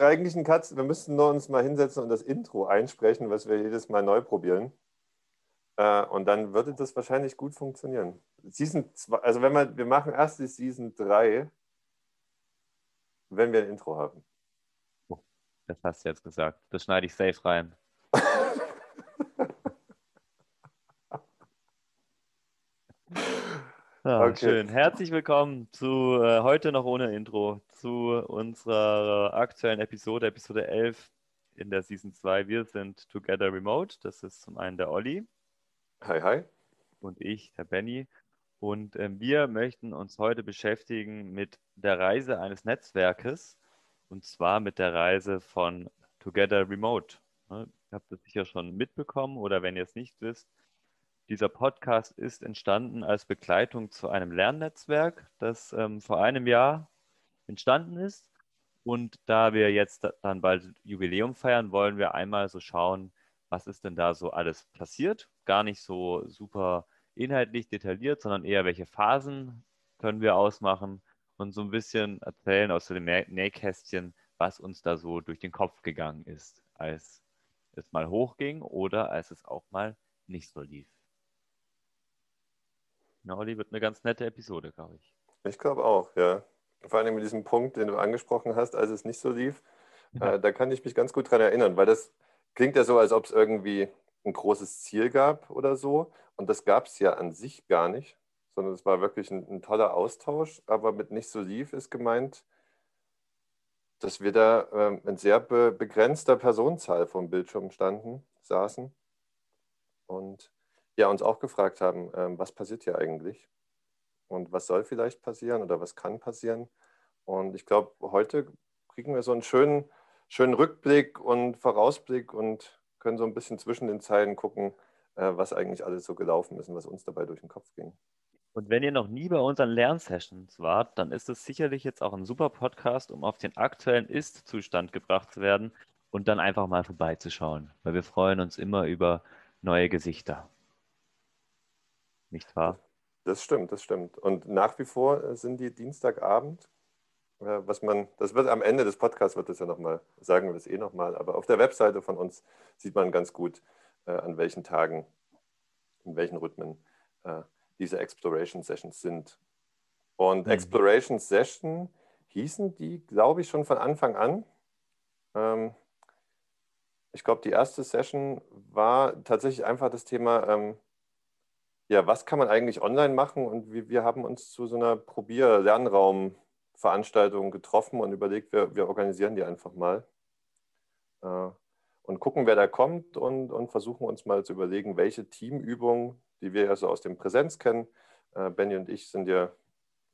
eigentlich ein Katz. Wir müssten nur uns mal hinsetzen und das Intro einsprechen, was wir jedes Mal neu probieren. Äh, und dann würde das wahrscheinlich gut funktionieren. Season 2, also wenn wir, wir machen erst die Season 3, wenn wir ein Intro haben. Das hast du jetzt gesagt. Das schneide ich safe rein. Ja, okay. Schön. Herzlich willkommen zu äh, heute noch ohne Intro, zu unserer aktuellen Episode, Episode 11 in der Season 2. Wir sind Together Remote. Das ist zum einen der Olli. Hi, hi. Und ich, der Benny. Und äh, wir möchten uns heute beschäftigen mit der Reise eines Netzwerkes und zwar mit der Reise von Together Remote. Ne, ihr habt das sicher schon mitbekommen oder wenn ihr es nicht wisst, dieser Podcast ist entstanden als Begleitung zu einem Lernnetzwerk, das ähm, vor einem Jahr entstanden ist. Und da wir jetzt dann bald Jubiläum feiern, wollen wir einmal so schauen, was ist denn da so alles passiert. Gar nicht so super inhaltlich detailliert, sondern eher welche Phasen können wir ausmachen und so ein bisschen erzählen aus dem Nähkästchen, was uns da so durch den Kopf gegangen ist, als es mal hochging oder als es auch mal nicht so lief. Na, Olli, wird eine ganz nette Episode, glaube ich. Ich glaube auch, ja. Vor allem mit diesem Punkt, den du angesprochen hast, als es nicht so lief, ja. äh, da kann ich mich ganz gut dran erinnern, weil das klingt ja so, als ob es irgendwie ein großes Ziel gab oder so. Und das gab es ja an sich gar nicht, sondern es war wirklich ein, ein, toller Austausch. Aber mit nicht so lief ist gemeint, dass wir da äh, in sehr be begrenzter Personenzahl vom Bildschirm standen, saßen und ja, uns auch gefragt haben, ähm, was passiert hier eigentlich und was soll vielleicht passieren oder was kann passieren. Und ich glaube, heute kriegen wir so einen schönen, schönen Rückblick und Vorausblick und können so ein bisschen zwischen den Zeilen gucken, äh, was eigentlich alles so gelaufen ist und was uns dabei durch den Kopf ging. Und wenn ihr noch nie bei unseren Lernsessions wart, dann ist es sicherlich jetzt auch ein super Podcast, um auf den aktuellen Ist-Zustand gebracht zu werden und dann einfach mal vorbeizuschauen, weil wir freuen uns immer über neue Gesichter nicht wahr? Das stimmt, das stimmt. Und nach wie vor äh, sind die Dienstagabend, äh, was man, das wird am Ende des Podcasts wird das ja nochmal, sagen wir das eh nochmal, aber auf der Webseite von uns sieht man ganz gut, äh, an welchen Tagen, in welchen Rhythmen diese Exploration Sessions sind. Und mhm. Exploration Session hießen die, glaube ich, schon von Anfang an. Ähm, ich glaube, die erste Session war tatsächlich einfach das Thema, ähm, ja, was kann man eigentlich online machen? Und wir, wir haben uns zu so einer Probier-Lernraum-Veranstaltung getroffen und überlegt, wir, wir organisieren die einfach mal. Äh, und gucken, wer da kommt und, und versuchen uns mal zu überlegen, welche Teamübungen, die wir ja so aus dem Präsenz kennen, äh, Benny und ich sind ja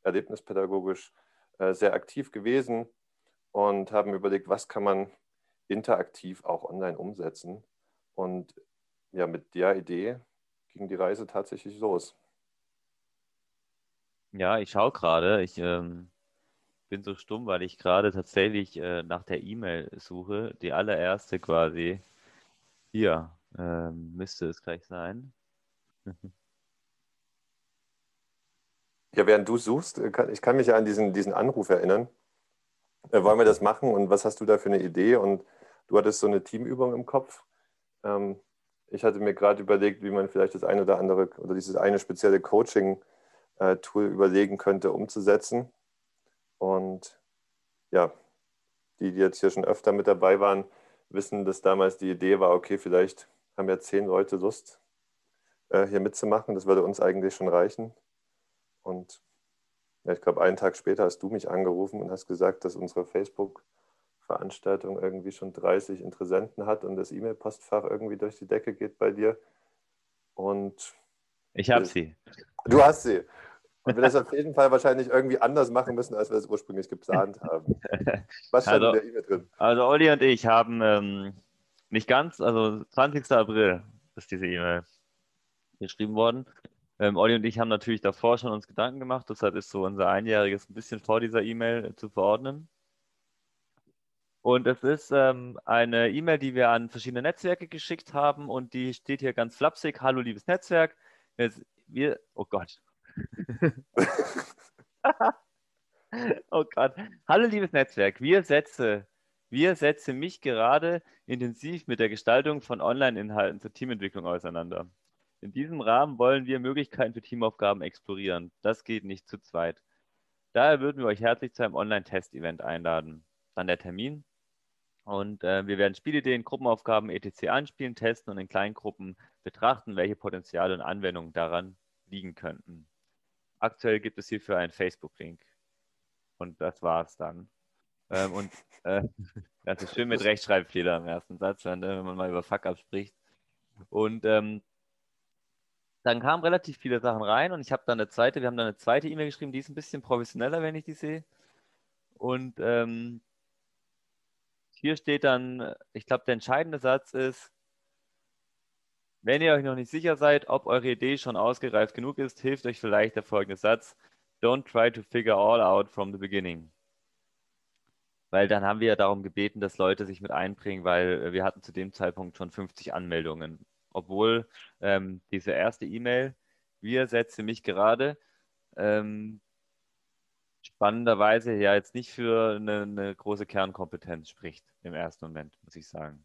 erlebnispädagogisch äh, sehr aktiv gewesen und haben überlegt, was kann man interaktiv auch online umsetzen. Und ja, mit der Idee ging die Reise tatsächlich los. Ja, ich schaue gerade. Ich ähm, bin so stumm, weil ich gerade tatsächlich äh, nach der E-Mail suche. Die allererste quasi. Hier ähm, müsste es gleich sein. ja, während du suchst, äh, kann, ich kann mich ja an diesen, diesen Anruf erinnern. Äh, wollen wir das machen und was hast du da für eine Idee? Und du hattest so eine Teamübung im Kopf. Ähm, ich hatte mir gerade überlegt, wie man vielleicht das eine oder andere oder dieses eine spezielle Coaching-Tool überlegen könnte, umzusetzen. Und ja, die, die jetzt hier schon öfter mit dabei waren, wissen, dass damals die Idee war, okay, vielleicht haben ja zehn Leute Lust, äh, hier mitzumachen. Das würde uns eigentlich schon reichen. Und ja, ich glaube, einen Tag später hast du mich angerufen und hast gesagt, dass unsere Facebook- Veranstaltung irgendwie schon 30 Interessenten hat und das E-Mail-Postfach irgendwie durch die Decke geht bei dir. Und ich habe sie. Du hast sie. Und wir das auf jeden Fall wahrscheinlich irgendwie anders machen müssen, als wir es ursprünglich geplant haben. Was stand also, in der E-Mail drin? Also Olli und ich haben ähm, nicht ganz, also 20. April ist diese E-Mail geschrieben worden. Ähm, Olli und ich haben natürlich davor schon uns Gedanken gemacht, deshalb ist so unser Einjähriges ein bisschen vor dieser E-Mail zu verordnen. Und es ist ähm, eine E-Mail, die wir an verschiedene Netzwerke geschickt haben und die steht hier ganz flapsig. Hallo, liebes Netzwerk. Wir, oh Gott. oh Gott. Hallo, liebes Netzwerk. Wir Sätze Wir setzen mich gerade intensiv mit der Gestaltung von Online-Inhalten zur Teamentwicklung auseinander. In diesem Rahmen wollen wir Möglichkeiten für Teamaufgaben explorieren. Das geht nicht zu zweit. Daher würden wir euch herzlich zu einem Online-Test-Event einladen. Dann der Termin. Und äh, wir werden Spielideen, Gruppenaufgaben etc. anspielen, testen und in kleinen Gruppen betrachten, welche Potenziale und Anwendungen daran liegen könnten. Aktuell gibt es hierfür einen Facebook-Link. Und das war's dann. Ähm, und äh, das ist schön mit Rechtschreibfehler im ersten Satz, wenn, wenn man mal über Fuck-up spricht. Und ähm, dann kamen relativ viele Sachen rein und ich habe dann eine zweite, wir haben dann eine zweite E-Mail geschrieben, die ist ein bisschen professioneller, wenn ich die sehe. Und ähm, hier steht dann, ich glaube, der entscheidende Satz ist, wenn ihr euch noch nicht sicher seid, ob eure Idee schon ausgereift genug ist, hilft euch vielleicht der folgende Satz. Don't try to figure all out from the beginning. Weil dann haben wir ja darum gebeten, dass Leute sich mit einbringen, weil wir hatten zu dem Zeitpunkt schon 50 Anmeldungen. Obwohl ähm, diese erste E-Mail, wir setzen mich gerade, ähm, spannenderweise ja jetzt nicht für eine, eine große Kernkompetenz spricht im ersten Moment, muss ich sagen.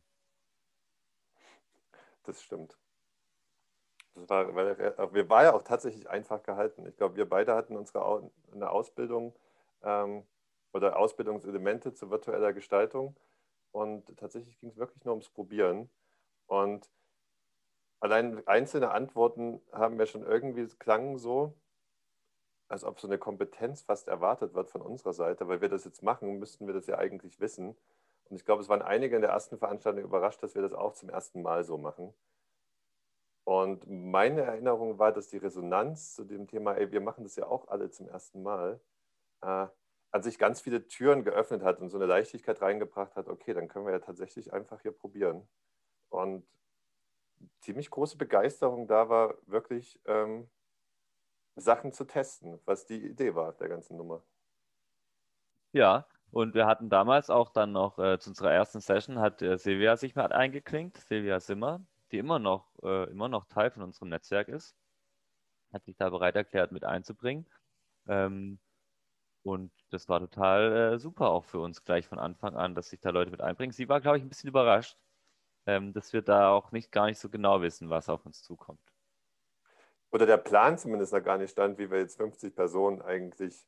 Das stimmt. Das war, wir war ja auch tatsächlich einfach gehalten. Ich glaube, wir beide hatten unsere eine Ausbildung ähm, oder Ausbildungselemente zu virtueller Gestaltung und tatsächlich ging es wirklich nur ums Probieren. Und allein einzelne Antworten haben wir schon irgendwie klangen so, als ob so eine Kompetenz fast erwartet wird von unserer Seite, weil wir das jetzt machen, müssten wir das ja eigentlich wissen. Und ich glaube, es waren einige in der ersten Veranstaltung überrascht, dass wir das auch zum ersten Mal so machen. Und meine Erinnerung war, dass die Resonanz zu dem Thema, ey, wir machen das ja auch alle zum ersten Mal, äh, an sich ganz viele Türen geöffnet hat und so eine Leichtigkeit reingebracht hat, okay, dann können wir ja tatsächlich einfach hier probieren. Und ziemlich große Begeisterung da war, wirklich ähm, Sachen zu testen, was die Idee war der ganzen Nummer. Ja, und wir hatten damals auch dann noch äh, zu unserer ersten Session hat äh, Silvia sich mal eingeklinkt, Silvia Simmer, die immer noch, äh, immer noch Teil von unserem Netzwerk ist, hat sich da bereit erklärt, mit einzubringen. Ähm, und das war total äh, super auch für uns gleich von Anfang an, dass sich da Leute mit einbringen. Sie war, glaube ich, ein bisschen überrascht, ähm, dass wir da auch nicht gar nicht so genau wissen, was auf uns zukommt oder der Plan zumindest noch gar nicht stand, wie wir jetzt 50 Personen eigentlich,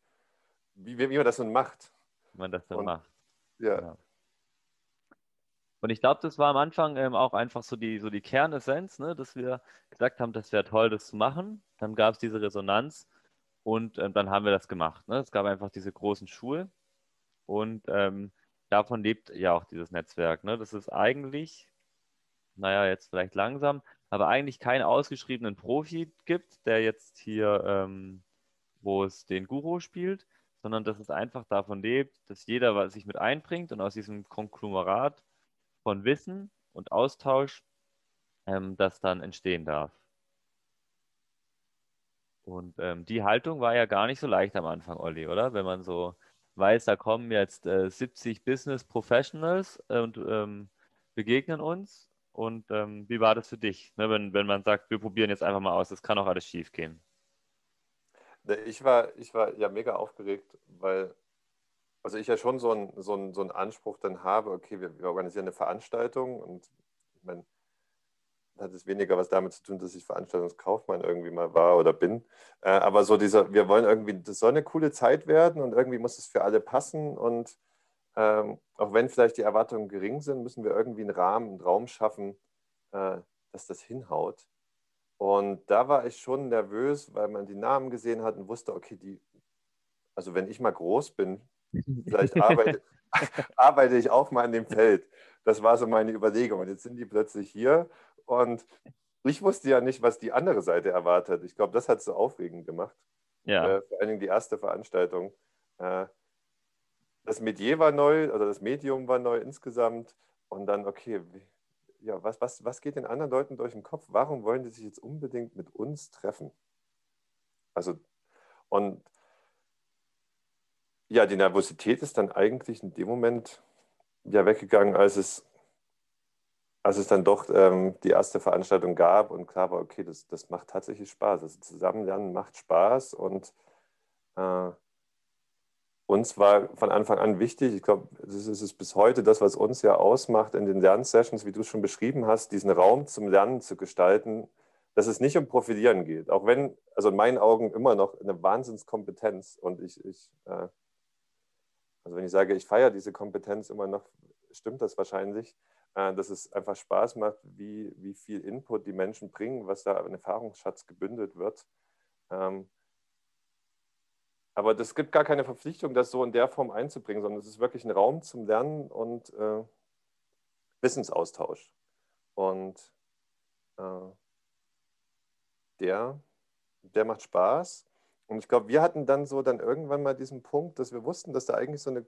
wie, wie man das nun macht. Wie man das dann Und, macht. Ja. ja. Und ich glaube, das war am Anfang ähm, auch einfach so die, so die Kernessenz, ne, dass wir gesagt haben, das wäre toll, das zu machen. Dann gab es diese Resonanz und ähm, dann haben wir das gemacht. Ne? Es gab einfach diese großen Schuhe und ähm, davon lebt ja auch dieses Netzwerk. Ne? Das ist eigentlich, naja, jetzt vielleicht langsam, aber eigentlich keinen ausgeschriebenen Profi gibt, der jetzt hier, ähm, wo es den Guru spielt, sondern dass es einfach davon lebt, dass jeder sich mit einbringt und aus diesem Konglomerat von Wissen und Austausch ähm, das dann entstehen darf. Und ähm, die Haltung war ja gar nicht so leicht am Anfang, Olli, oder? Wenn man so weiß, da kommen jetzt äh, 70 Business Professionals und ähm, begegnen uns und ähm, wie war das für dich, ne, wenn, wenn man sagt, wir probieren jetzt einfach mal aus, das kann auch alles schief gehen? Ich war, ich war ja mega aufgeregt, weil also ich ja schon so einen so so einen Anspruch dann habe, okay, wir, wir organisieren eine Veranstaltung und ich meine, hat es weniger was damit zu tun, dass ich Veranstaltungskaufmann irgendwie mal war oder bin. Äh, aber so dieser, wir wollen irgendwie, das soll eine coole Zeit werden und irgendwie muss es für alle passen und ähm, auch wenn vielleicht die Erwartungen gering sind, müssen wir irgendwie einen Rahmen, einen Raum schaffen, äh, dass das hinhaut. Und da war ich schon nervös, weil man die Namen gesehen hat und wusste, okay, die, also wenn ich mal groß bin, vielleicht arbeite, arbeite ich auch mal in dem Feld. Das war so meine Überlegung. Und jetzt sind die plötzlich hier und ich wusste ja nicht, was die andere Seite erwartet. Ich glaube, das hat es so aufregend gemacht. Ja. Äh, vor allen Dingen die erste Veranstaltung. Äh, das Medier war neu, also das Medium war neu insgesamt. Und dann, okay, ja, was, was, was geht den anderen Leuten durch den Kopf? Warum wollen die sich jetzt unbedingt mit uns treffen? Also, und ja, die Nervosität ist dann eigentlich in dem Moment ja weggegangen, als es, als es dann doch ähm, die erste Veranstaltung gab und klar war, okay, das, das macht tatsächlich Spaß. Das Zusammenlernen macht Spaß und äh, uns war von Anfang an wichtig, ich glaube, das ist es bis heute das, was uns ja ausmacht in den Lernsessions, wie du es schon beschrieben hast, diesen Raum zum Lernen zu gestalten, dass es nicht um Profilieren geht. Auch wenn, also in meinen Augen immer noch eine Wahnsinnskompetenz und ich, ich äh, also wenn ich sage, ich feiere diese Kompetenz immer noch, stimmt das wahrscheinlich, äh, dass es einfach Spaß macht, wie, wie viel Input die Menschen bringen, was da an Erfahrungsschatz gebündelt wird. Ähm, aber das gibt gar keine Verpflichtung, das so in der Form einzubringen, sondern es ist wirklich ein Raum zum Lernen und äh, Wissensaustausch. Und äh, der, der macht Spaß. Und ich glaube, wir hatten dann so dann irgendwann mal diesen Punkt, dass wir wussten, dass da eigentlich so eine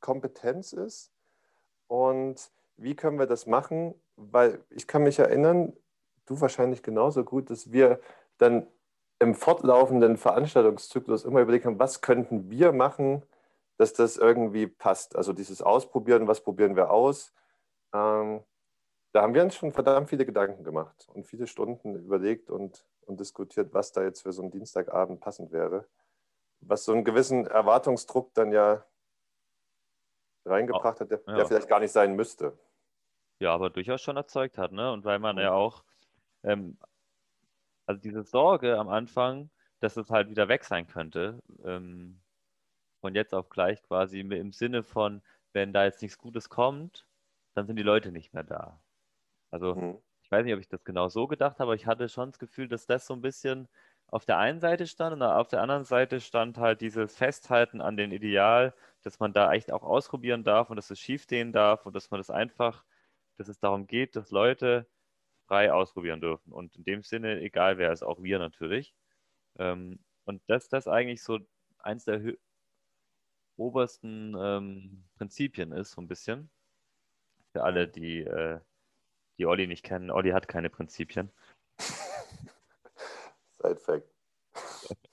Kompetenz ist. Und wie können wir das machen? Weil ich kann mich erinnern, du wahrscheinlich genauso gut, dass wir dann im fortlaufenden Veranstaltungszyklus immer überlegt haben, was könnten wir machen, dass das irgendwie passt. Also dieses Ausprobieren, was probieren wir aus. Ähm, da haben wir uns schon verdammt viele Gedanken gemacht und viele Stunden überlegt und, und diskutiert, was da jetzt für so einen Dienstagabend passend wäre. Was so einen gewissen Erwartungsdruck dann ja reingebracht hat, der, ja. der vielleicht gar nicht sein müsste. Ja, aber durchaus schon erzeugt hat, ne? Und weil man ja auch ähm, also diese Sorge am Anfang, dass es halt wieder weg sein könnte, ähm, von jetzt auf gleich quasi im Sinne von, wenn da jetzt nichts Gutes kommt, dann sind die Leute nicht mehr da. Also mhm. ich weiß nicht, ob ich das genau so gedacht habe, aber ich hatte schon das Gefühl, dass das so ein bisschen auf der einen Seite stand und auf der anderen Seite stand halt dieses Festhalten an den Ideal, dass man da echt auch ausprobieren darf und dass es schief gehen darf und dass man das einfach, dass es darum geht, dass Leute frei ausprobieren dürfen. Und in dem Sinne, egal wer ist, auch wir natürlich. Ähm, und dass das eigentlich so eins der obersten ähm, Prinzipien ist, so ein bisschen. Für alle, die, äh, die Olli nicht kennen. Olli hat keine Prinzipien. Side Fact.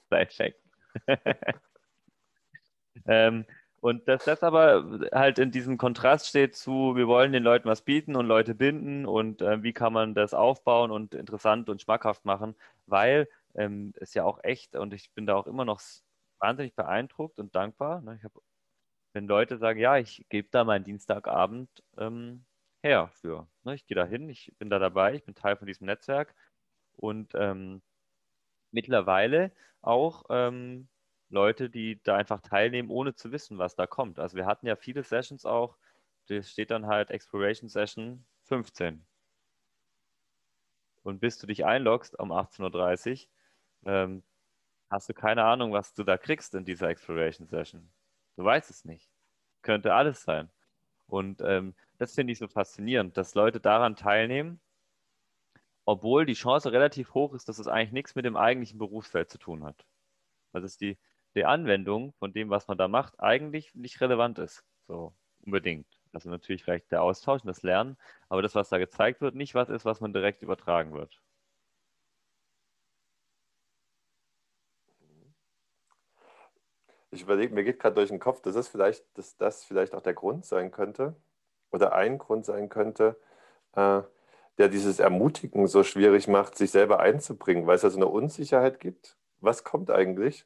Side Fact. ähm, und dass das aber halt in diesem Kontrast steht zu, wir wollen den Leuten was bieten und Leute binden und äh, wie kann man das aufbauen und interessant und schmackhaft machen, weil ähm, es ja auch echt und ich bin da auch immer noch wahnsinnig beeindruckt und dankbar. Ne? Ich hab, wenn Leute sagen, ja, ich gebe da meinen Dienstagabend ähm, her für. Ne? Ich gehe da hin, ich bin da dabei, ich bin Teil von diesem Netzwerk und ähm, mittlerweile auch ähm, Leute, die da einfach teilnehmen, ohne zu wissen, was da kommt. Also wir hatten ja viele Sessions auch, da steht dann halt Exploration Session 15. Und bis du dich einloggst um 18.30 Uhr, ähm, hast du keine Ahnung, was du da kriegst in dieser Exploration Session. Du weißt es nicht. Könnte alles sein. Und ähm, das finde ich so faszinierend, dass Leute daran teilnehmen, obwohl die Chance relativ hoch ist, dass es eigentlich nichts mit dem eigentlichen Berufsfeld zu tun hat. Also ist die, die Anwendung von dem, was man da macht, eigentlich nicht relevant ist. So unbedingt. Also natürlich vielleicht der Austausch und das Lernen, aber das, was da gezeigt wird, nicht was ist, was man direkt übertragen wird. Ich überlege, mir geht gerade durch den Kopf, dass das vielleicht, dass das vielleicht auch der Grund sein könnte oder ein Grund sein könnte, äh, der dieses Ermutigen so schwierig macht, sich selber einzubringen, weil es ja so eine Unsicherheit gibt. Was kommt eigentlich?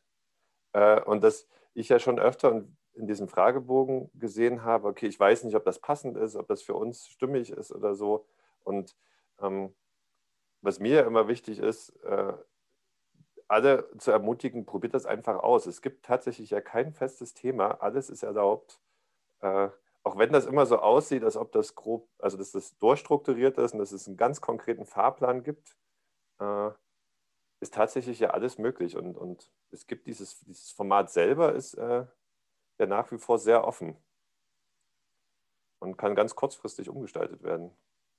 Äh, und dass ich ja schon öfter in diesem Fragebogen gesehen habe, okay, ich weiß nicht, ob das passend ist, ob das für uns stimmig ist oder so. Und ähm, was mir immer wichtig ist, äh, alle zu ermutigen, probiert das einfach aus. Es gibt tatsächlich ja kein festes Thema, alles ist erlaubt. Äh, auch wenn das immer so aussieht, als ob das grob, also dass das durchstrukturiert ist und dass es einen ganz konkreten Fahrplan gibt, äh, ist tatsächlich ja alles möglich. Und, und es gibt dieses, dieses Format selber, ist äh, ja nach wie vor sehr offen und kann ganz kurzfristig umgestaltet werden.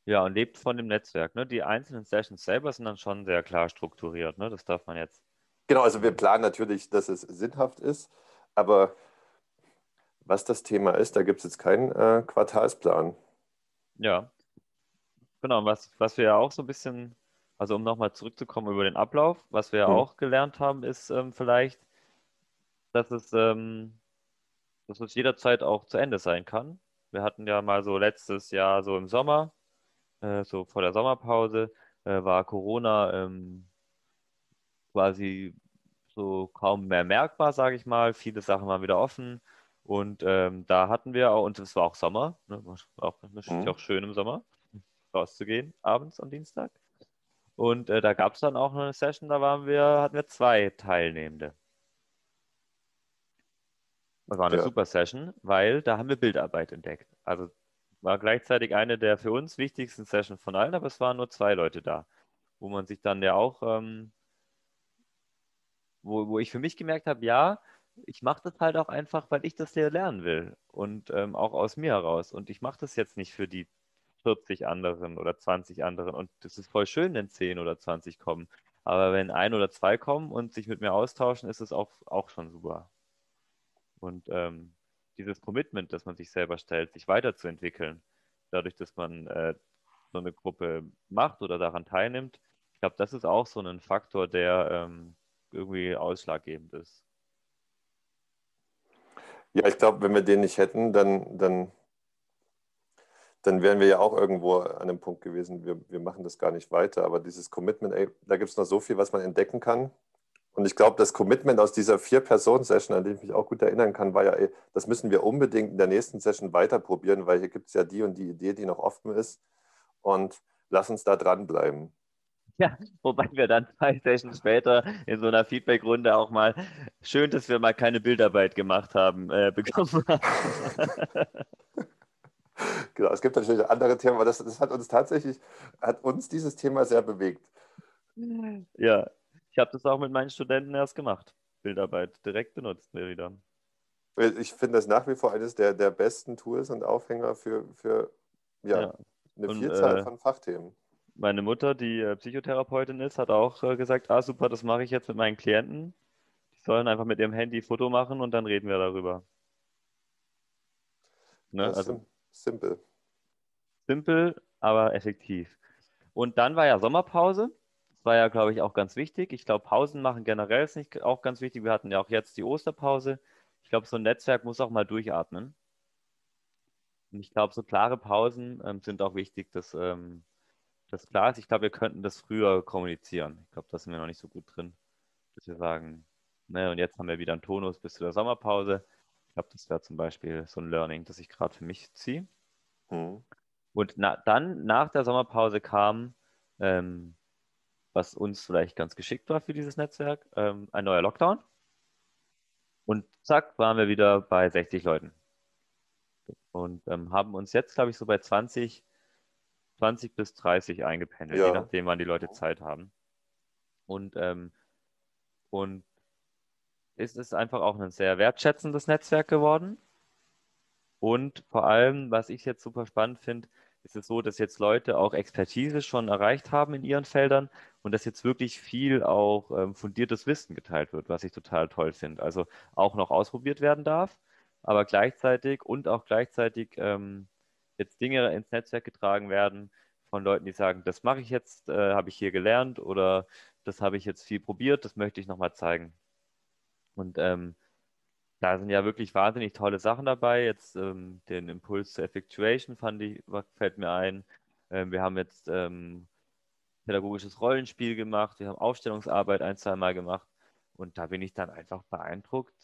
Ja, und lebt von dem Netzwerk. Ne? Die einzelnen Sessions selber sind dann schon sehr klar strukturiert. Ne? Das darf man jetzt. Genau, also wir planen natürlich, dass es sinnhaft ist, aber was das Thema ist, da gibt es jetzt keinen äh, Quartalsplan. Ja, genau. Was, was wir ja auch so ein bisschen also um nochmal zurückzukommen über den Ablauf, was wir ja auch gelernt haben, ist ähm, vielleicht, dass es, ähm, dass es jederzeit auch zu Ende sein kann. Wir hatten ja mal so letztes Jahr so im Sommer, äh, so vor der Sommerpause, äh, war Corona ähm, quasi so kaum mehr merkbar, sage ich mal. Viele Sachen waren wieder offen. Und ähm, da hatten wir auch, und es war auch Sommer, ne, war auch, mhm. auch schön im Sommer, rauszugehen, abends am Dienstag. Und äh, da gab es dann auch eine Session, da waren wir, hatten wir zwei Teilnehmende. Das war eine ja. super Session, weil da haben wir Bildarbeit entdeckt. Also war gleichzeitig eine der für uns wichtigsten Sessions von allen, aber es waren nur zwei Leute da, wo man sich dann ja auch, ähm, wo, wo ich für mich gemerkt habe, ja, ich mache das halt auch einfach, weil ich das hier lernen will und ähm, auch aus mir heraus. Und ich mache das jetzt nicht für die 40 anderen oder 20 anderen. Und das ist voll schön, wenn 10 oder 20 kommen. Aber wenn ein oder zwei kommen und sich mit mir austauschen, ist es auch, auch schon super. Und ähm, dieses Commitment, das man sich selber stellt, sich weiterzuentwickeln, dadurch, dass man äh, so eine Gruppe macht oder daran teilnimmt, ich glaube, das ist auch so ein Faktor, der ähm, irgendwie ausschlaggebend ist. Ja, ich glaube, wenn wir den nicht hätten, dann, dann, dann wären wir ja auch irgendwo an einem Punkt gewesen, wir, wir machen das gar nicht weiter. Aber dieses Commitment, ey, da gibt es noch so viel, was man entdecken kann. Und ich glaube, das Commitment aus dieser Vier-Personen-Session, an die ich mich auch gut erinnern kann, war ja, ey, das müssen wir unbedingt in der nächsten Session weiter probieren, weil hier gibt es ja die und die Idee, die noch offen ist. Und lass uns da dranbleiben. Ja, wobei wir dann zwei Sessions später in so einer Feedback-Runde auch mal, schön, dass wir mal keine Bildarbeit gemacht haben, äh, bekommen haben. genau, es gibt natürlich andere Themen, aber das, das hat uns tatsächlich, hat uns dieses Thema sehr bewegt. Ja, ich habe das auch mit meinen Studenten erst gemacht. Bildarbeit direkt benutzt wir wieder. Ich finde das nach wie vor eines der, der besten Tools und Aufhänger für, für ja, ja. eine und, Vielzahl äh, von Fachthemen meine Mutter, die äh, Psychotherapeutin ist, hat auch äh, gesagt, ah super, das mache ich jetzt mit meinen Klienten. Die sollen einfach mit ihrem Handy Foto machen und dann reden wir darüber. Ne? Also, simpel. Simpel, aber effektiv. Und dann war ja Sommerpause. Das war ja, glaube ich, auch ganz wichtig. Ich glaube, Pausen machen generell ist nicht auch ganz wichtig. Wir hatten ja auch jetzt die Osterpause. Ich glaube, so ein Netzwerk muss auch mal durchatmen. Und ich glaube, so klare Pausen ähm, sind auch wichtig, dass ähm, das klar ist. Ich glaube, wir könnten das früher kommunizieren. Ich glaube, da sind wir noch nicht so gut drin, dass wir sagen, ne, und jetzt haben wir wieder einen Tonus bis zu der Sommerpause. Ich glaube, das wäre zum Beispiel so ein Learning, das ich gerade für mich ziehe. Mhm. Und na, dann nach der Sommerpause kam, ähm, was uns vielleicht ganz geschickt war für dieses Netzwerk, ähm, ein neuer Lockdown. Und zack, waren wir wieder bei 60 Leuten. Und ähm, haben uns jetzt, glaube ich, so bei 20 20 bis 30 eingependelt, ja. je nachdem, wann die Leute Zeit haben. Und, ähm, und ist es einfach auch ein sehr wertschätzendes Netzwerk geworden. Und vor allem, was ich jetzt super spannend finde, ist es so, dass jetzt Leute auch Expertise schon erreicht haben in ihren Feldern und dass jetzt wirklich viel auch ähm, fundiertes Wissen geteilt wird, was ich total toll finde. Also auch noch ausprobiert werden darf, aber gleichzeitig und auch gleichzeitig ähm, jetzt Dinge ins Netzwerk getragen werden von Leuten, die sagen, das mache ich jetzt, äh, habe ich hier gelernt oder das habe ich jetzt viel probiert, das möchte ich nochmal zeigen. Und ähm, da sind ja wirklich wahnsinnig tolle Sachen dabei. Jetzt ähm, den Impuls zur Effectuation fand ich, fällt mir ein. Ähm, wir haben jetzt ähm, pädagogisches Rollenspiel gemacht, wir haben Aufstellungsarbeit ein, zwei Mal gemacht. Und da bin ich dann einfach beeindruckt,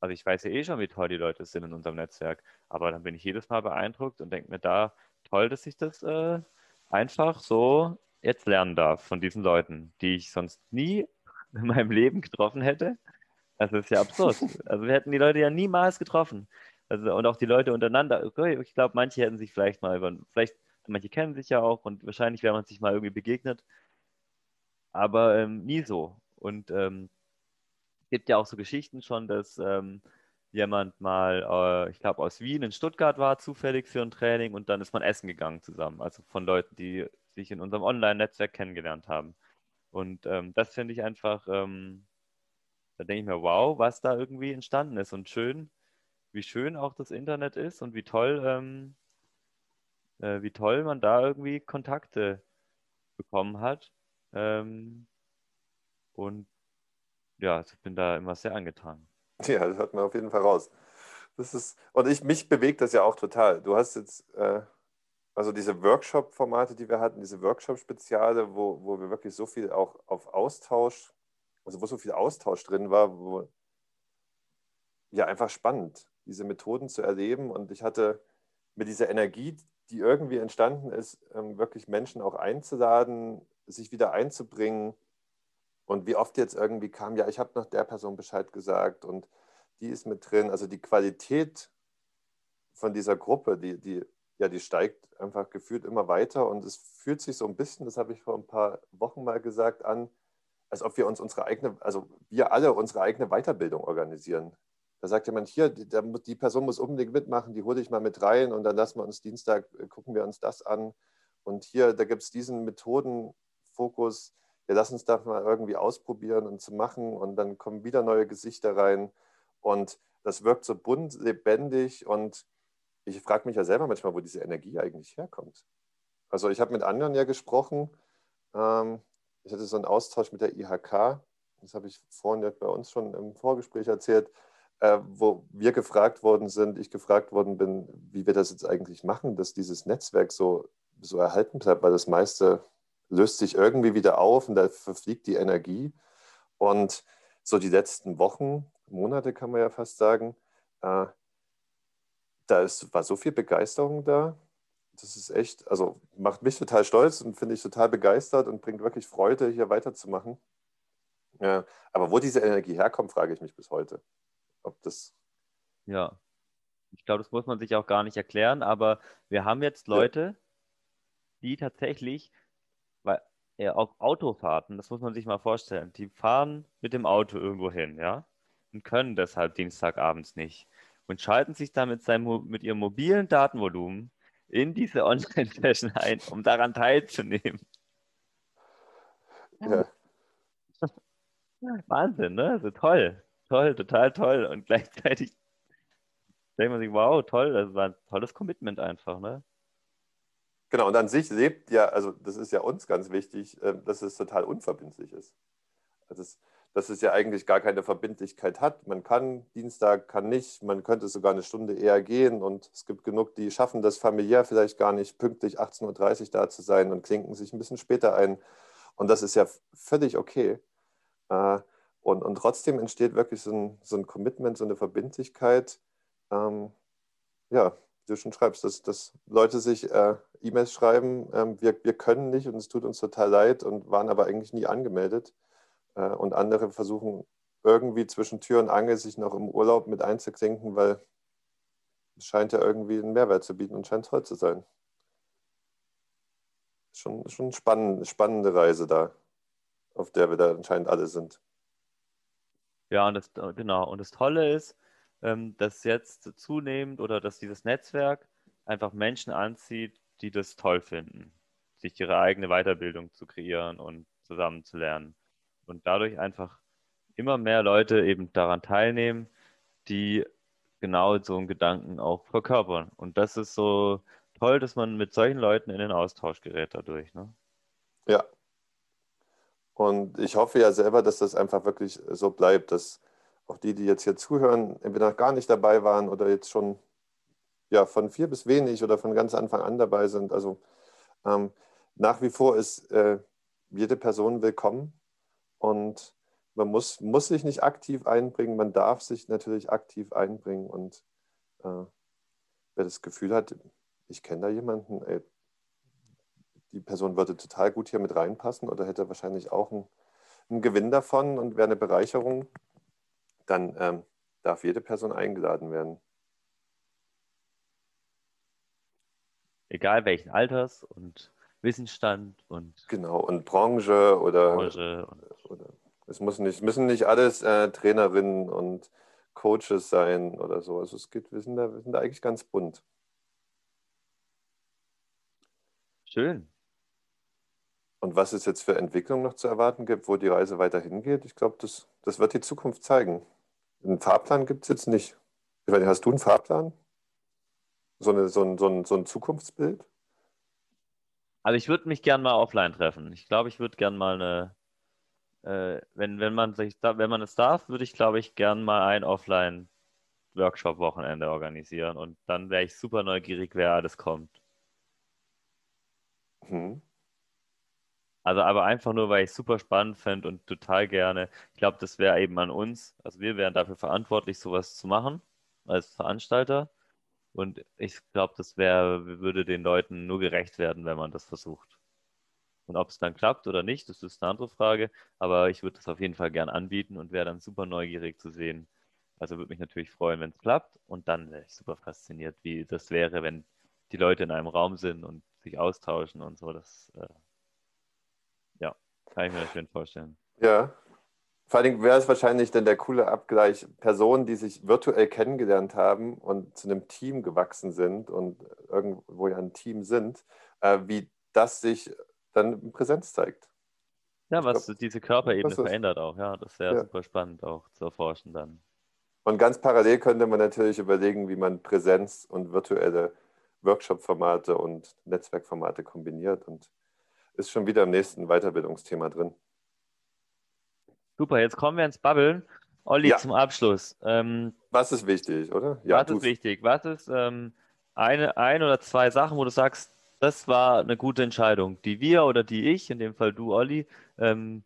also ich weiß ja eh schon, wie toll die Leute sind in unserem Netzwerk, aber dann bin ich jedes Mal beeindruckt und denke mir da, toll, dass ich das äh, einfach so jetzt lernen darf von diesen Leuten, die ich sonst nie in meinem Leben getroffen hätte. Das ist ja absurd. Also wir hätten die Leute ja niemals getroffen. Also, und auch die Leute untereinander. Ich glaube, manche hätten sich vielleicht mal über, vielleicht, manche kennen sich ja auch und wahrscheinlich wäre man sich mal irgendwie begegnet. Aber ähm, nie so. Und ähm, gibt ja auch so Geschichten schon, dass ähm, jemand mal, äh, ich glaube, aus Wien in Stuttgart war, zufällig für ein Training und dann ist man essen gegangen zusammen. Also von Leuten, die sich in unserem Online-Netzwerk kennengelernt haben. Und ähm, das finde ich einfach, ähm, da denke ich mir, wow, was da irgendwie entstanden ist und schön, wie schön auch das Internet ist und wie toll, ähm, äh, wie toll man da irgendwie Kontakte bekommen hat. Ähm, und ja, ich bin da immer sehr angetan. Ja, das hat man auf jeden Fall raus. Das ist, und ich, mich bewegt das ja auch total. Du hast jetzt, äh, also diese Workshop-Formate, die wir hatten, diese Workshop-Speziale, wo, wo wir wirklich so viel auch auf Austausch also wo so viel Austausch drin war, wo ja einfach spannend, diese Methoden zu erleben. Und ich hatte mit dieser Energie, die irgendwie entstanden ist, ähm, wirklich Menschen auch einzuladen, sich wieder einzubringen. Und wie oft jetzt irgendwie kam, ja, ich habe noch der Person Bescheid gesagt und die ist mit drin. Also die Qualität von dieser Gruppe, die, die, ja, die steigt einfach gefühlt immer weiter und es fühlt sich so ein bisschen, das habe ich vor ein paar Wochen mal gesagt, an, als ob wir uns unsere eigene, also wir alle unsere eigene Weiterbildung organisieren. Da sagt jemand, hier, die, Person muss unbedingt mitmachen, die hole ich mal mit rein und dann lassen wir uns Dienstag, äh, gucken wir uns das an. Und hier, da gibt es diesen Methodenfokus, wir lassen uns da mal irgendwie ausprobieren und zu machen und dann kommen wieder neue Gesichter rein. Und das wirkt so bunt, lebendig und ich frage mich ja selber manchmal, wo diese Energie eigentlich herkommt. Also ich habe mit anderen ja gesprochen. Ähm, ich hatte so einen Austausch mit der IHK. Das habe ich vorhin bei uns schon im Vorgespräch erzählt, äh, wo wir gefragt worden sind, ich gefragt worden bin, wie wir das jetzt eigentlich machen, dass dieses Netzwerk so, so erhalten bleibt, weil das meiste löst sich irgendwie wieder auf und da verfliegt die Energie. Und so die letzten Wochen, Monate kann man ja fast sagen, äh, da ist, war so viel Begeisterung da. Das ist echt, also macht mich total stolz und finde ich total begeistert und bringt wirklich Freude, hier weiterzumachen. Ja, aber wo diese Energie herkommt, frage ich mich bis heute. Ob das. Ja, ich glaube, das muss man sich auch gar nicht erklären, aber wir haben jetzt Leute, die tatsächlich, weil ja, auf Autofahrten, das muss man sich mal vorstellen, die fahren mit dem Auto irgendwo hin, ja, und können deshalb Dienstagabends nicht und schalten sich dann mit, seinem, mit ihrem mobilen Datenvolumen in diese Online-Session ein, um daran teilzunehmen. Ja. Wahnsinn, ne? Also toll, toll, total toll. Und gleichzeitig denkt man sich, wow, toll, das war ein tolles Commitment einfach, ne? Genau, und an sich lebt ja, also das ist ja uns ganz wichtig, ähm, dass es total unverbindlich ist. Also es, dass es ja eigentlich gar keine Verbindlichkeit hat. Man kann Dienstag, kann nicht, man könnte sogar eine Stunde eher gehen und es gibt genug, die schaffen das familiär vielleicht gar nicht, pünktlich 18.30 Uhr da zu sein und klinken sich ein bisschen später ein. Und das ist ja völlig okay. Äh, und, und trotzdem entsteht wirklich so ein, so ein Commitment, so eine Verbindlichkeit. Ähm, ja, wie du schon schreibst, dass, dass Leute sich äh, E-Mails schreiben, ähm, wir, wir können nicht und es tut uns total leid und waren aber eigentlich nie angemeldet. Äh, und andere versuchen irgendwie zwischen Tür und Angel sich noch im Urlaub mit einzuklinken, weil es scheint ja irgendwie einen Mehrwert zu bieten und scheint toll zu sein. Schon, schon spannend, spannende Reise da, auf der wir da anscheinend alle sind. Ja, und das, genau. Und das Tolle ist, ähm, dass jetzt zunehmend oder dass dieses Netzwerk einfach Menschen anzieht, die das toll finden, sich ihre eigene Weiterbildung zu kreieren und zusammen zu lernen und dadurch einfach immer mehr Leute eben daran teilnehmen, die genau so einen Gedanken auch verkörpern. Und das ist so toll, dass man mit solchen Leuten in den Austausch gerät dadurch. Ne? Ja. Und ich hoffe ja selber, dass das einfach wirklich so bleibt, dass auch die, die jetzt hier zuhören, entweder gar nicht dabei waren oder jetzt schon ja, von viel bis wenig oder von ganz Anfang an dabei sind. Also ähm, nach wie vor ist äh, jede Person willkommen und man muss, muss sich nicht aktiv einbringen, man darf sich natürlich aktiv einbringen. Und äh, wer das Gefühl hat, ich kenne da jemanden, ey, die Person würde total gut hier mit reinpassen oder hätte wahrscheinlich auch einen, einen Gewinn davon und wäre eine Bereicherung, dann ähm, darf jede Person eingeladen werden. Egal welchen Alters und Wissensstand und. Genau, und Branche oder. Branche und oder es muss nicht, müssen nicht alles äh, Trainerinnen und Coaches sein oder so. Also es gibt, wir sind da, wir sind da eigentlich ganz bunt. Schön. Und was es jetzt für Entwicklung noch zu erwarten gibt, wo die Reise weiterhin geht, ich glaube, das, das wird die Zukunft zeigen. Einen Fahrplan gibt es jetzt nicht. Ich meine, hast du einen Fahrplan? So, eine, so, ein, so, ein, so ein Zukunftsbild? Also ich würde mich gern mal offline treffen. Ich glaube, ich würde gern mal eine, äh, wenn, wenn man sich, wenn man es darf, würde ich, glaube ich, gern mal ein Offline-Workshop-Wochenende organisieren und dann wäre ich super neugierig, wer alles kommt. Hm. Also aber einfach nur, weil ich es super spannend fände und total gerne. Ich glaube, das wäre eben an uns. Also wir wären dafür verantwortlich, sowas zu machen als Veranstalter. Und ich glaube, das wäre, würde den Leuten nur gerecht werden, wenn man das versucht. Und ob es dann klappt oder nicht, das ist eine andere Frage. Aber ich würde das auf jeden Fall gern anbieten und wäre dann super neugierig zu sehen. Also würde mich natürlich freuen, wenn es klappt. Und dann wäre ich super fasziniert, wie das wäre, wenn die Leute in einem Raum sind und sich austauschen und so. Das äh, ja, kann ich mir schön vorstellen. Ja. Vor Dingen wäre es wahrscheinlich dann der coole Abgleich, Personen, die sich virtuell kennengelernt haben und zu einem Team gewachsen sind und irgendwo ja ein Team sind, äh, wie das sich dann Präsenz zeigt. Ja, was glaub, diese Körperebene verändert auch, ja. Das wäre ja. super spannend auch zu erforschen dann. Und ganz parallel könnte man natürlich überlegen, wie man Präsenz und virtuelle Workshop-Formate und Netzwerkformate kombiniert und ist schon wieder im nächsten Weiterbildungsthema drin. Super, jetzt kommen wir ins Babbeln. Olli, ja. zum Abschluss. Ähm, was ist wichtig, oder? Ja, was ist wichtig? Was ist ähm, eine, ein oder zwei Sachen, wo du sagst, das war eine gute Entscheidung, die wir oder die ich, in dem Fall du, Olli, ähm,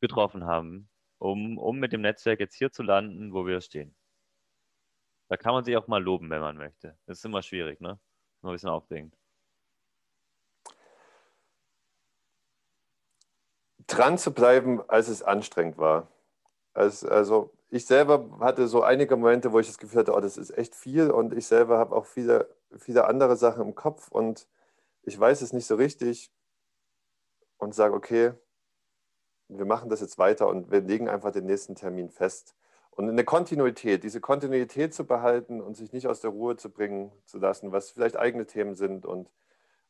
getroffen haben, um, um mit dem Netzwerk jetzt hier zu landen, wo wir stehen. Da kann man sich auch mal loben, wenn man möchte. Das ist immer schwierig, ne? Immer ein bisschen aufregend. Dran zu bleiben, als es anstrengend war. Also, also ich selber hatte so einige Momente, wo ich das Gefühl hatte, oh, das ist echt viel und ich selber habe auch viele, viele andere Sachen im Kopf und ich weiß es nicht so richtig und sage, okay, wir machen das jetzt weiter und wir legen einfach den nächsten Termin fest. Und eine Kontinuität, diese Kontinuität zu behalten und sich nicht aus der Ruhe zu bringen zu lassen, was vielleicht eigene Themen sind und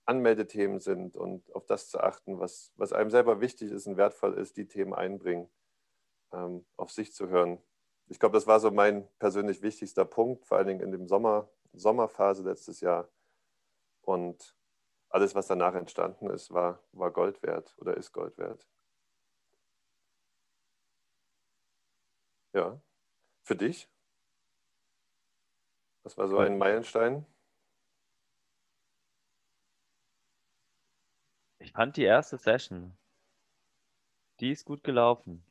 Anmeldethemen sind und auf das zu achten, was, was einem selber wichtig ist und wertvoll ist, die Themen einbringen, ähm, auf sich zu hören. Ich glaube, das war so mein persönlich wichtigster Punkt, vor allen Dingen in dem Sommer, Sommerphase letztes Jahr. Und alles, was danach entstanden ist, war, war Gold wert oder ist Gold wert. Ja. Für dich? Was war so ein Meilenstein? Ich fand die erste Session, die ist gut gelaufen.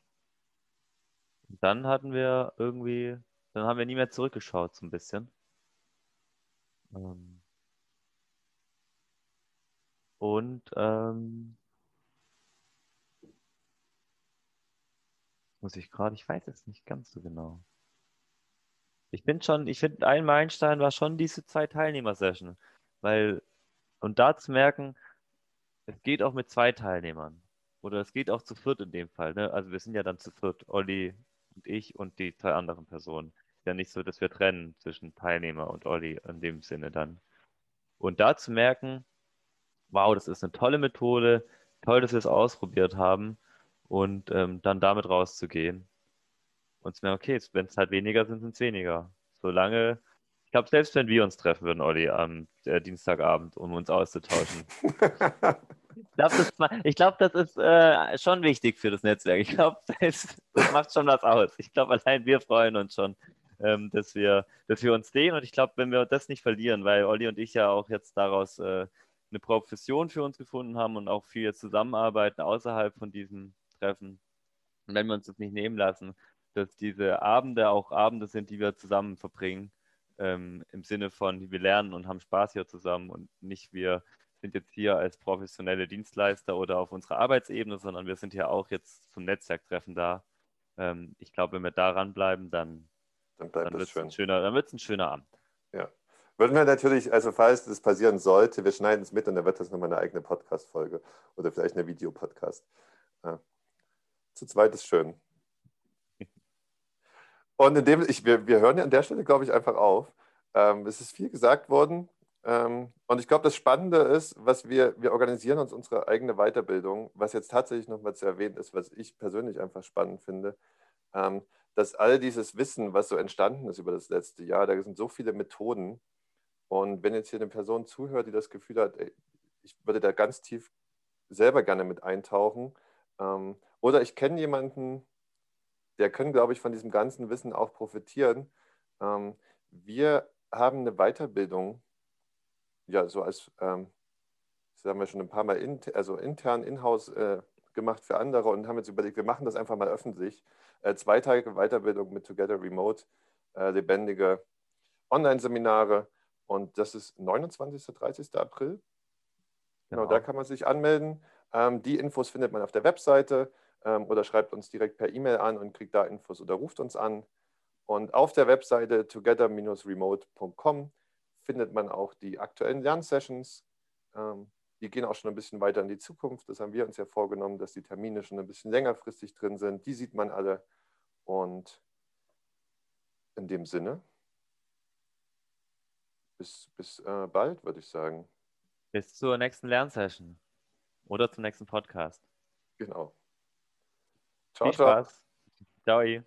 Und dann hatten wir irgendwie, dann haben wir nie mehr zurückgeschaut, so ein bisschen. Ähm, und ähm, muss ich gerade, ich weiß es nicht ganz so genau. Ich finde schon, ich finde, ein Meilenstein war schon diese zwei Teilnehmer-Session. Weil, und da zu merken, es geht auch mit zwei Teilnehmern. Oder es geht auch zu viert in dem Fall. Ne? Also wir sind ja dann zu viert, Olli und ich und die zwei anderen Personen. Ist ja nicht so, dass wir trennen zwischen Teilnehmer und Olli in dem Sinne dann. Und da zu merken, wow, das ist eine tolle Methode, toll, dass wir es ausprobiert haben und ähm, dann damit rauszugehen und zu merken, okay, wenn es halt weniger sind, sind es weniger. Solange, ich glaube, selbst wenn wir uns treffen würden, Olli, am äh, Dienstagabend, um uns auszutauschen. ich glaube, das, glaub, das ist äh, schon wichtig für das Netzwerk. Ich glaube, das, das, macht schon was aus. Ich glaube, allein wir freuen uns schon, ähm, dass, wir, dass wir uns sehen. Und ich glaube, wenn wir das nicht verlieren, weil Olli und ich ja auch jetzt daraus äh, eine Profession für uns gefunden haben und auch viel zusammenarbeiten außerhalb von diesem Treffen. Und wenn wir uns das nicht nehmen lassen, dass diese Abende auch Abende sind, die wir zusammen verbringen, ähm, im Sinne von, wir lernen und haben Spaß hier zusammen und nicht wir sind jetzt hier als professionelle Dienstleister oder auf unserer Arbeitsebene, sondern wir sind hier auch jetzt zum Netzwerktreffen da. Ähm, ich glaube, wenn wir daran bleiben, dann, dann, dann wird es ein schöner Abend. Würden wir natürlich, also falls das passieren sollte, wir schneiden es mit und dann wird das nochmal eine eigene Podcast-Folge oder vielleicht eine Videopodcast. Ja. Zu zweit ist schön. Und in dem, ich, wir, wir hören ja an der Stelle, glaube ich, einfach auf. Ähm, es ist viel gesagt worden. Ähm, und ich glaube, das Spannende ist, was wir, wir organisieren uns unsere eigene Weiterbildung, was jetzt tatsächlich nochmal zu erwähnen ist, was ich persönlich einfach spannend finde, ähm, dass all dieses Wissen, was so entstanden ist über das letzte Jahr, da sind so viele Methoden, und wenn jetzt hier eine Person zuhört, die das Gefühl hat, ey, ich würde da ganz tief selber gerne mit eintauchen, ähm, oder ich kenne jemanden, der können, glaube ich, von diesem ganzen Wissen auch profitieren. Ähm, wir haben eine Weiterbildung, ja, so als, ähm, das haben wir schon ein paar Mal in, also intern, in-house äh, gemacht für andere und haben jetzt überlegt, wir machen das einfach mal öffentlich. Äh, zweiteilige Weiterbildung mit Together Remote, äh, lebendige Online-Seminare und das ist 29. 30. April. Genau, genau da kann man sich anmelden. Ähm, die Infos findet man auf der Webseite ähm, oder schreibt uns direkt per E-Mail an und kriegt da Infos oder ruft uns an. Und auf der Webseite together-remote.com findet man auch die aktuellen Lernsessions. Ähm, die gehen auch schon ein bisschen weiter in die Zukunft. Das haben wir uns ja vorgenommen, dass die Termine schon ein bisschen längerfristig drin sind. Die sieht man alle. Und in dem Sinne, bis, bis äh, bald, würde ich sagen. Bis zur nächsten Lernsession oder zum nächsten Podcast. Genau. Ciao, Viel ciao. Spaß. Ciao.